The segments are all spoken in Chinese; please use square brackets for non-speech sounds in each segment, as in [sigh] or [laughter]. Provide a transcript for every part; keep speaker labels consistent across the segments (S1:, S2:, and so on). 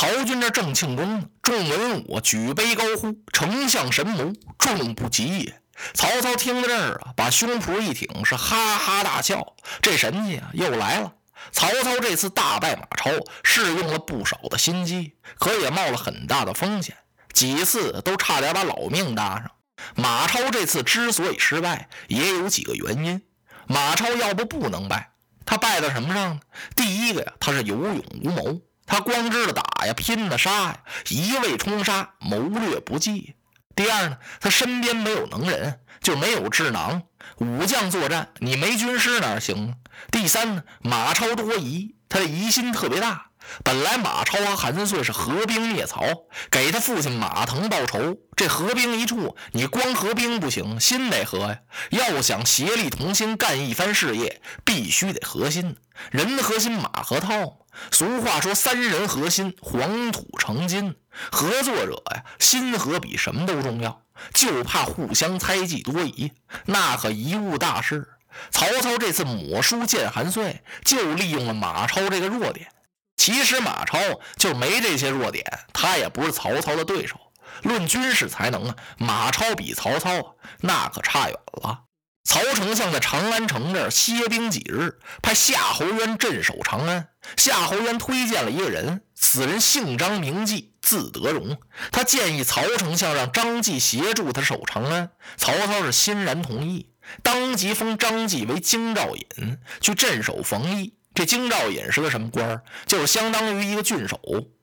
S1: 曹军这正庆功呢，众文武举杯高呼：“丞相神谋，众不及也。”曹操听到这儿啊，把胸脯一挺，是哈哈大笑。这神气啊，又来了！曹操这次大败马超，是用了不少的心机，可也冒了很大的风险，几次都差点把老命搭上。马超这次之所以失败，也有几个原因。马超要不不能败，他败在什么上呢？第一个呀，他是有勇无谋，他光知道打呀，拼的杀呀，一味冲杀，谋略不济。第二呢，他身边没有能人，就没有智囊。武将作战，你没军师哪行？第三呢，马超多疑，他的疑心特别大。本来马超和韩遂是合兵灭曹，给他父亲马腾报仇。这合兵一处，你光合兵不行，心得合呀。要想协力同心干一番事业，必须得合心。人合心，马合套。俗话说：“三人合心，黄土成金。”合作者呀，心合比什么都重要，就怕互相猜忌多疑，那可贻误大事。曹操这次抹书见韩遂，就利用了马超这个弱点。其实马超就没这些弱点，他也不是曹操的对手。论军事才能啊，马超比曹操那可差远了。曹丞相在长安城这儿歇兵几日，派夏侯渊镇守长安。夏侯渊推荐了一个人，此人姓张名纪，字德荣。他建议曹丞相让张继协助他守长安。曹操是欣然同意，当即封张继为京兆尹，去镇守冯异。这京兆尹是个什么官儿？就是相当于一个郡守。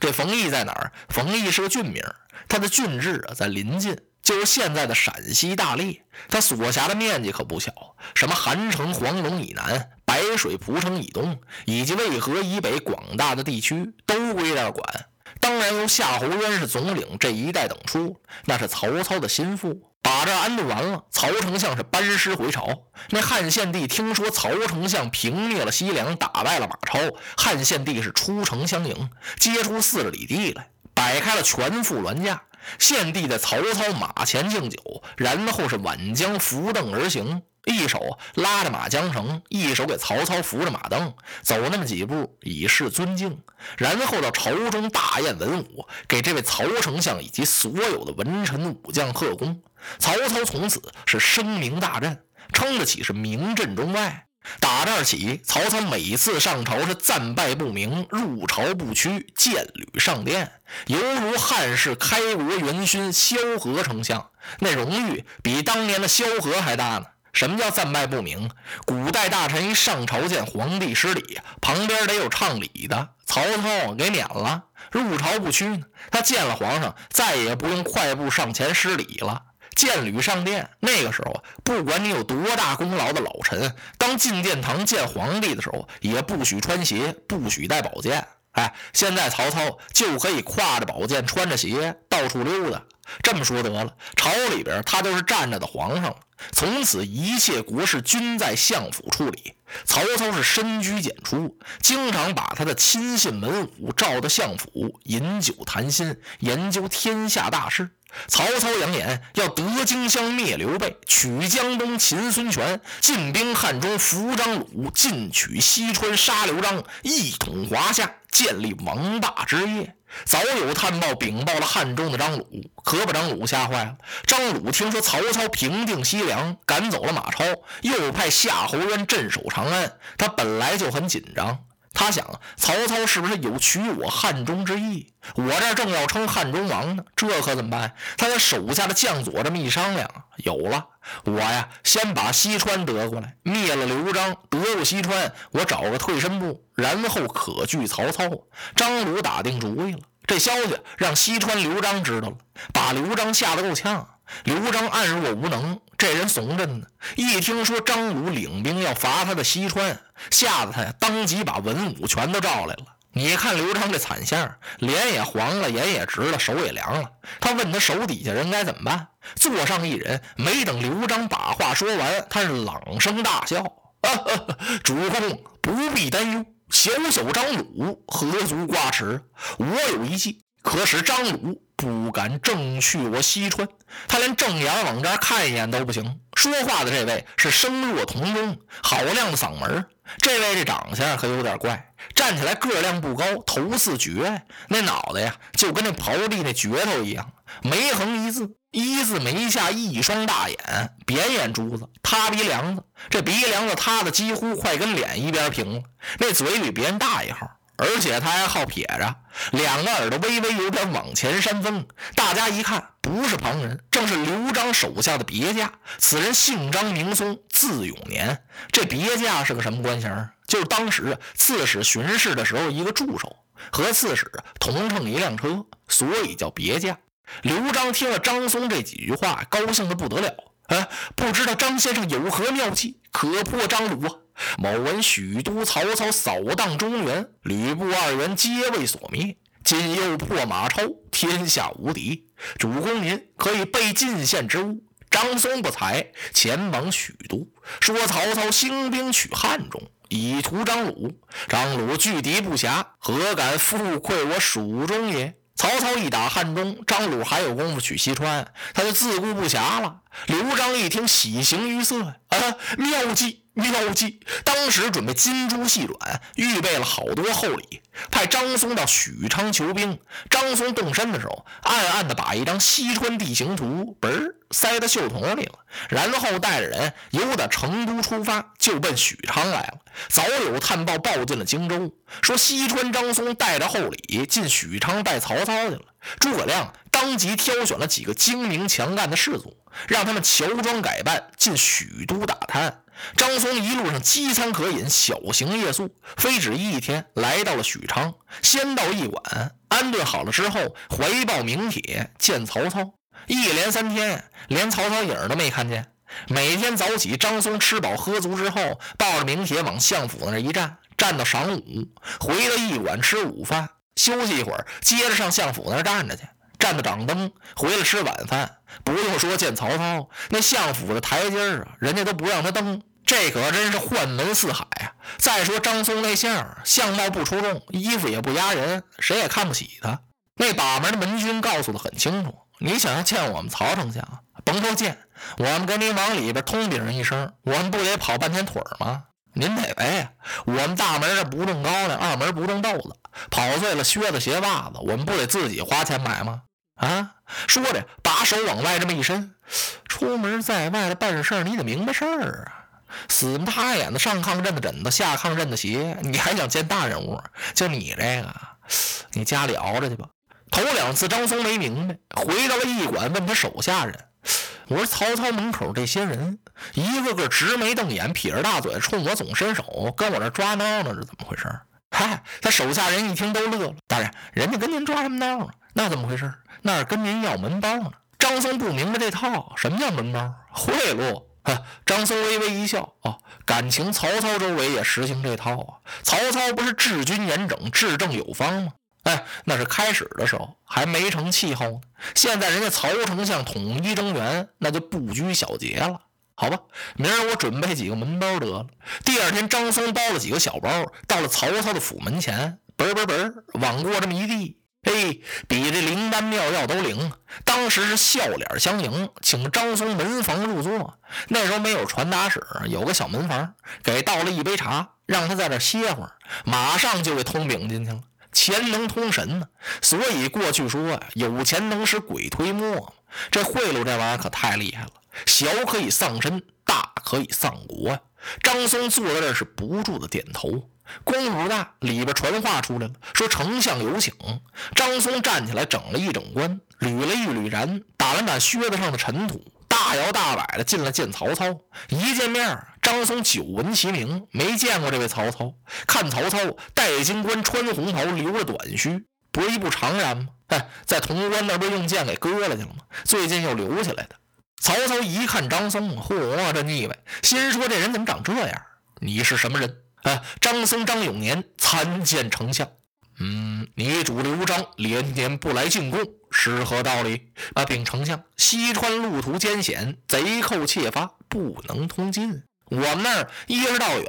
S1: 这冯异在哪儿？冯异是个郡名，他的郡治啊在临近。就是现在的陕西大荔，它所辖的面积可不小，什么韩城、黄龙以南、白水蒲城以东，以及渭河以北广大的地区都归这儿管。当然由夏侯渊是总领这一带等处，那是曹操的心腹。把这安顿完了，曹丞相是班师回朝。那汉献帝听说曹丞相平灭了西凉，打败了马超，汉献帝是出城相迎，接出四十里地来，摆开了全副銮驾。献帝在曹操马前敬酒，然后是挽将扶凳而行，一手拉着马缰绳，一手给曹操扶着马凳，走那么几步以示尊敬。然后到朝中大宴文武，给这位曹丞相以及所有的文臣武将贺功。曹操从此是声名大振，称得起是名震中外。打这儿起，曹操每次上朝是战败不明，入朝不趋，见履上殿，犹如汉室开国元勋萧何丞相，那荣誉比当年的萧何还大呢。什么叫战败不明？古代大臣一上朝见皇帝施礼，旁边得有唱礼的，曹操给免了。入朝不趋呢，他见了皇上，再也不用快步上前施礼了。见履上殿，那个时候啊，不管你有多大功劳的老臣，当进殿堂见皇帝的时候，也不许穿鞋，不许带宝剑。哎，现在曹操就可以挎着宝剑，穿着鞋到处溜达。这么说得了，朝里边他都是站着的皇上。从此一切国事均在相府处理。曹操是深居简出，经常把他的亲信文武召到相府饮酒谈心，研究天下大事。曹操扬言要得荆襄灭刘备，取江东擒孙权，进兵汉中扶张鲁，进取西川杀刘璋，一统华夏，建立王霸之业。早有探报禀报了汉中的张鲁，可把张鲁吓坏了。张鲁听说曹操平定西凉，赶走了马超，又派夏侯渊镇守长安，他本来就很紧张。他想，曹操是不是有取我汉中之意？我这正要称汉中王呢，这可怎么办？他的手下的将佐这么一商量，有了，我呀，先把西川得过来，灭了刘璋，得过西川，我找个退身部，然后可拒曹操。张鲁打定主意了，这消息让西川刘璋知道了，把刘璋吓得够呛。刘璋暗若无能，这人怂着呢。一听说张鲁领兵要伐他的西川，吓得他呀，当即把文武全都召来了。你看刘璋这惨相，脸也黄了，眼也直了，手也凉了。他问他手底下人该怎么办？座上一人没等刘璋把话说完，他是朗声大笑：“ [laughs] 主公不必担忧，小小张鲁何足挂齿？我有一计，可使张鲁不敢正去我西川。他连正眼往这儿看一眼都不行。”说话的这位是声若铜钟，好亮的嗓门这位这长相可有点怪，站起来个量不高，头似橛，那脑袋呀就跟那刨地那镢头一样，眉横一字，一字眉下一双大眼，扁眼珠子，塌鼻梁子，这鼻梁子塌的几乎快跟脸一边平了，那嘴比别人大一号。而且他还好撇着，两个耳朵微微有点往前扇风。大家一看，不是旁人，正是刘璋手下的别驾。此人姓张名松，字永年。这别驾是个什么官衔？就是当时刺史巡视的时候一个助手，和刺史同乘一辆车，所以叫别驾。刘璋听了张松这几句话，高兴的不得了。啊，不知道张先生有何妙计，可破张鲁啊？某闻许都曹操扫荡中原，吕布二人皆未所灭，今又破马超，天下无敌。主公您可以备进献之物。张松不才，前往许都，说曹操兴兵取汉中，以图张鲁。张鲁拒敌不暇，何敢复溃我蜀中也？曹操一打汉中，张鲁还有功夫取西川，他就自顾不暇了。刘璋一听，喜形于色啊，妙计！妙计！当时准备金珠细软，预备了好多厚礼，派张松到许昌求兵。张松动身的时候，暗暗的把一张西川地形图嘣儿塞到袖筒里了，然后带着人由打成都出发，就奔许昌来了。早有探报报进了荆州，说西川张松带着厚礼进许昌拜曹操去了。诸葛亮当即挑选了几个精明强干的士卒，让他们乔装改扮进许都打探。张松一路上饥餐渴饮，小行夜宿，非止一天，来到了许昌。先到驿馆安顿好了之后，回报名帖见曹操。一连三天，连曹操影都没看见。每天早起，张松吃饱喝足之后，抱着名帖往相府那一站，站到晌午，回到驿馆吃午饭，休息一会儿，接着上相府那站着去，站到掌灯，回来吃晚饭。不用说见曹操，那相府的台阶啊，人家都不让他登。这可真是宦门四海啊！再说张松那相，相貌不出众，衣服也不压人，谁也看不起他。那把门的门军告诉的很清楚：你想要见我们曹丞相，甭说见，我们跟您往里边通禀一声，我们不得跑半天腿吗？您得呗？我们大门不种高粱，二门不种豆子，跑碎了靴子鞋袜子，我们不得自己花钱买吗？啊！说着，把手往外这么一伸，出门在外的办事你得明白事儿啊！死不塌眼的上炕认的枕头，下炕认的鞋，你还想见大人物？就你这个，你家里熬着去吧。头两次张松没明白，回到了驿馆，问他手下人：“我说曹操门口这些人，一个个直眉瞪眼，撇着大嘴，冲我总伸手，跟我这抓孬呢，是怎么回事？”嗨，他手下人一听都乐了。大人，人家跟您抓什么孬呢？那怎么回事？那是跟您要门包呢。张松不明白这套，什么叫门包？贿赂。张松微微一笑，哦，感情曹操周围也实行这套啊。曹操不是治军严整、治政有方吗？哎，那是开始的时候还没成气候呢。现在人家曹丞相统一中原，那就不拘小节了。好吧，明儿我准备几个门包得了。第二天，张松包了几个小包，到了曹操的府门前，嘣嘣嘣，往过这么一递。嘿，比这灵丹妙药都灵。当时是笑脸相迎，请张松门房入座。那时候没有传达室，有个小门房，给倒了一杯茶，让他在这歇会儿，马上就给通禀进去了。钱能通神呢，所以过去说呀，有钱能使鬼推磨。这贿赂这玩意儿可太厉害了，小可以丧身，大可以丧国呀。张松坐在这是不住的点头。功夫不大，里边传话出来了，说丞相有请。张松站起来，整了一整冠，捋了一捋髯，打了打靴子上的尘土，大摇大摆的进来见曹操。一见面，张松久闻其名，没见过这位曹操。看曹操戴金冠，穿红袍，留着短须，不是一不常然吗？哎，在潼关那不是用剑给割了去了吗？最近又留下来的。曹操一看张松，嚯，这腻歪，心说这人怎么长这样？你是什么人？哎，张松张永年参见丞相。嗯，你主刘璋连年不来进贡，是何道理？啊，禀丞相，西川路途艰险，贼寇窃发，不能通进。我们那儿一是道远，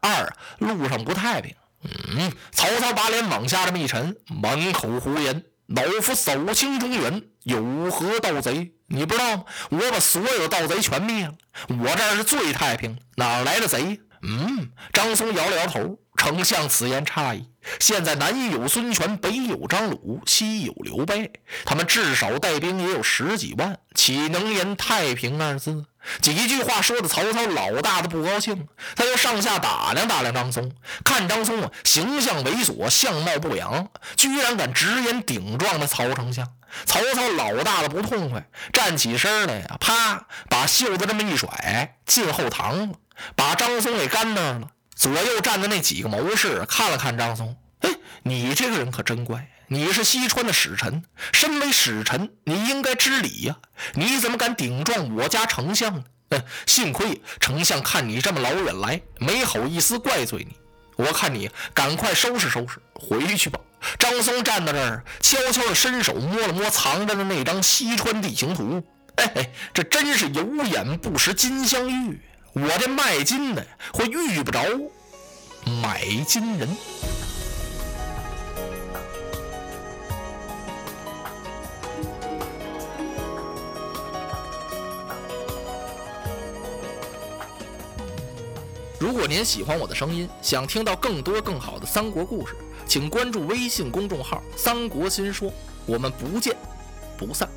S1: 二路上不太平。嗯，曹操把脸往下这么一沉，满口胡言。老夫扫清中原，有何盗贼？你不知道吗？我把所有盗贼全灭了，我这儿是最太平，哪来的贼？嗯，张松摇了摇头。丞相此言差矣。现在南有孙权，北有张鲁，西有刘备，他们至少带兵也有十几万，岂能言太平二字？几句话说的曹操老大的不高兴，他又上下打量打量张松，看张松啊，形象猥琐，相貌不扬，居然敢直言顶撞那曹丞相。曹操老大的不痛快，站起身来呀，啪，把袖子这么一甩，进后堂了，把张松给干那儿了。左右站的那几个谋士看了看张松，哎，你这个人可真怪，你是西川的使臣，身为使臣，你应该知礼呀，你怎么敢顶撞我家丞相呢？幸亏丞相看你这么老远来，没好意思怪罪你。我看你赶快收拾收拾，回去吧。张松站在这儿，悄悄地伸手摸了摸藏着的那张西川地形图，哎哎，这真是有眼不识金镶玉。我这卖金的会遇不着买金人。如果您喜欢我的声音，想听到更多更好的三国故事，请关注微信公众号“三国新说”。我们不见不散。